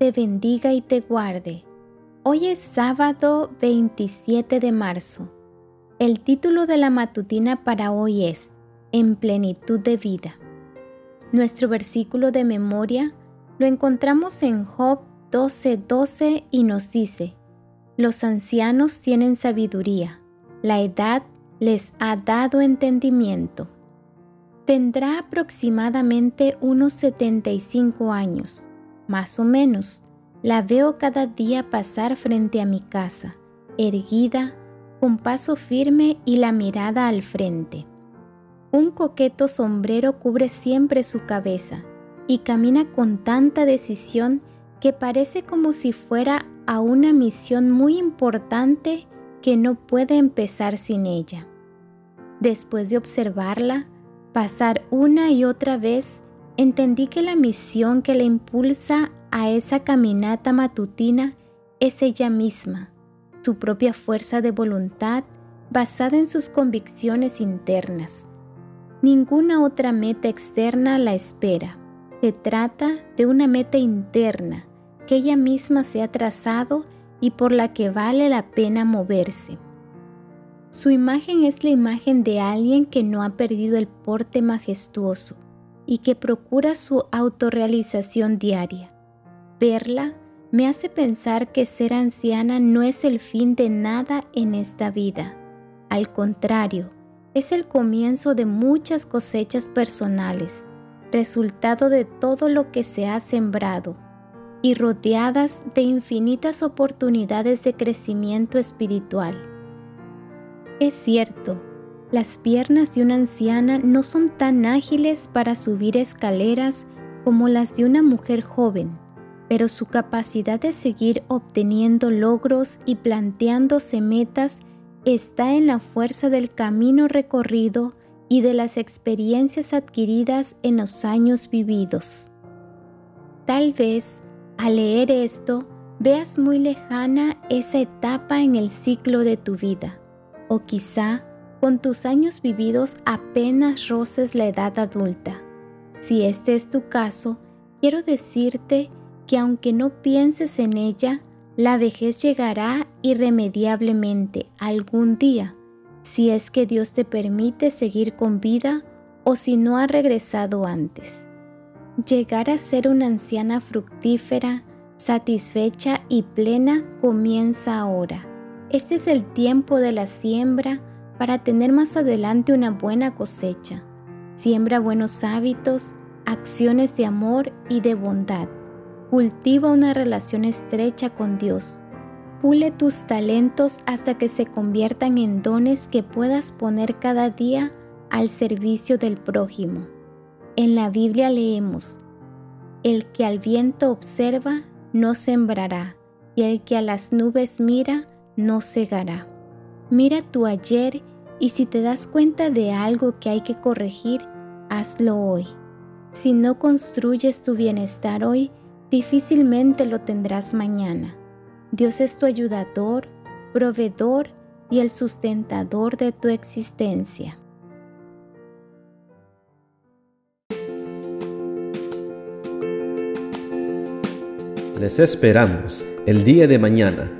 te bendiga y te guarde. Hoy es sábado 27 de marzo. El título de la matutina para hoy es En plenitud de vida. Nuestro versículo de memoria lo encontramos en Job 12:12 y nos dice, Los ancianos tienen sabiduría, la edad les ha dado entendimiento. Tendrá aproximadamente unos 75 años, más o menos. La veo cada día pasar frente a mi casa, erguida, con paso firme y la mirada al frente. Un coqueto sombrero cubre siempre su cabeza y camina con tanta decisión que parece como si fuera a una misión muy importante que no puede empezar sin ella. Después de observarla, pasar una y otra vez, entendí que la misión que le impulsa a esa caminata matutina es ella misma, su propia fuerza de voluntad basada en sus convicciones internas. Ninguna otra meta externa la espera. Se trata de una meta interna que ella misma se ha trazado y por la que vale la pena moverse. Su imagen es la imagen de alguien que no ha perdido el porte majestuoso y que procura su autorrealización diaria. Verla me hace pensar que ser anciana no es el fin de nada en esta vida. Al contrario, es el comienzo de muchas cosechas personales, resultado de todo lo que se ha sembrado y rodeadas de infinitas oportunidades de crecimiento espiritual. Es cierto, las piernas de una anciana no son tan ágiles para subir escaleras como las de una mujer joven, pero su capacidad de seguir obteniendo logros y planteándose metas está en la fuerza del camino recorrido y de las experiencias adquiridas en los años vividos. Tal vez al leer esto, veas muy lejana esa etapa en el ciclo de tu vida, o quizá con tus años vividos apenas roces la edad adulta. Si este es tu caso, quiero decirte que aunque no pienses en ella, la vejez llegará irremediablemente algún día, si es que Dios te permite seguir con vida o si no ha regresado antes. Llegar a ser una anciana fructífera, satisfecha y plena comienza ahora. Este es el tiempo de la siembra para tener más adelante una buena cosecha. Siembra buenos hábitos, acciones de amor y de bondad. Cultiva una relación estrecha con Dios. Pule tus talentos hasta que se conviertan en dones que puedas poner cada día al servicio del prójimo. En la Biblia leemos, El que al viento observa, no sembrará, y el que a las nubes mira, no cegará. Mira tu ayer y si te das cuenta de algo que hay que corregir, hazlo hoy. Si no construyes tu bienestar hoy, difícilmente lo tendrás mañana. Dios es tu ayudador, proveedor y el sustentador de tu existencia. Les esperamos el día de mañana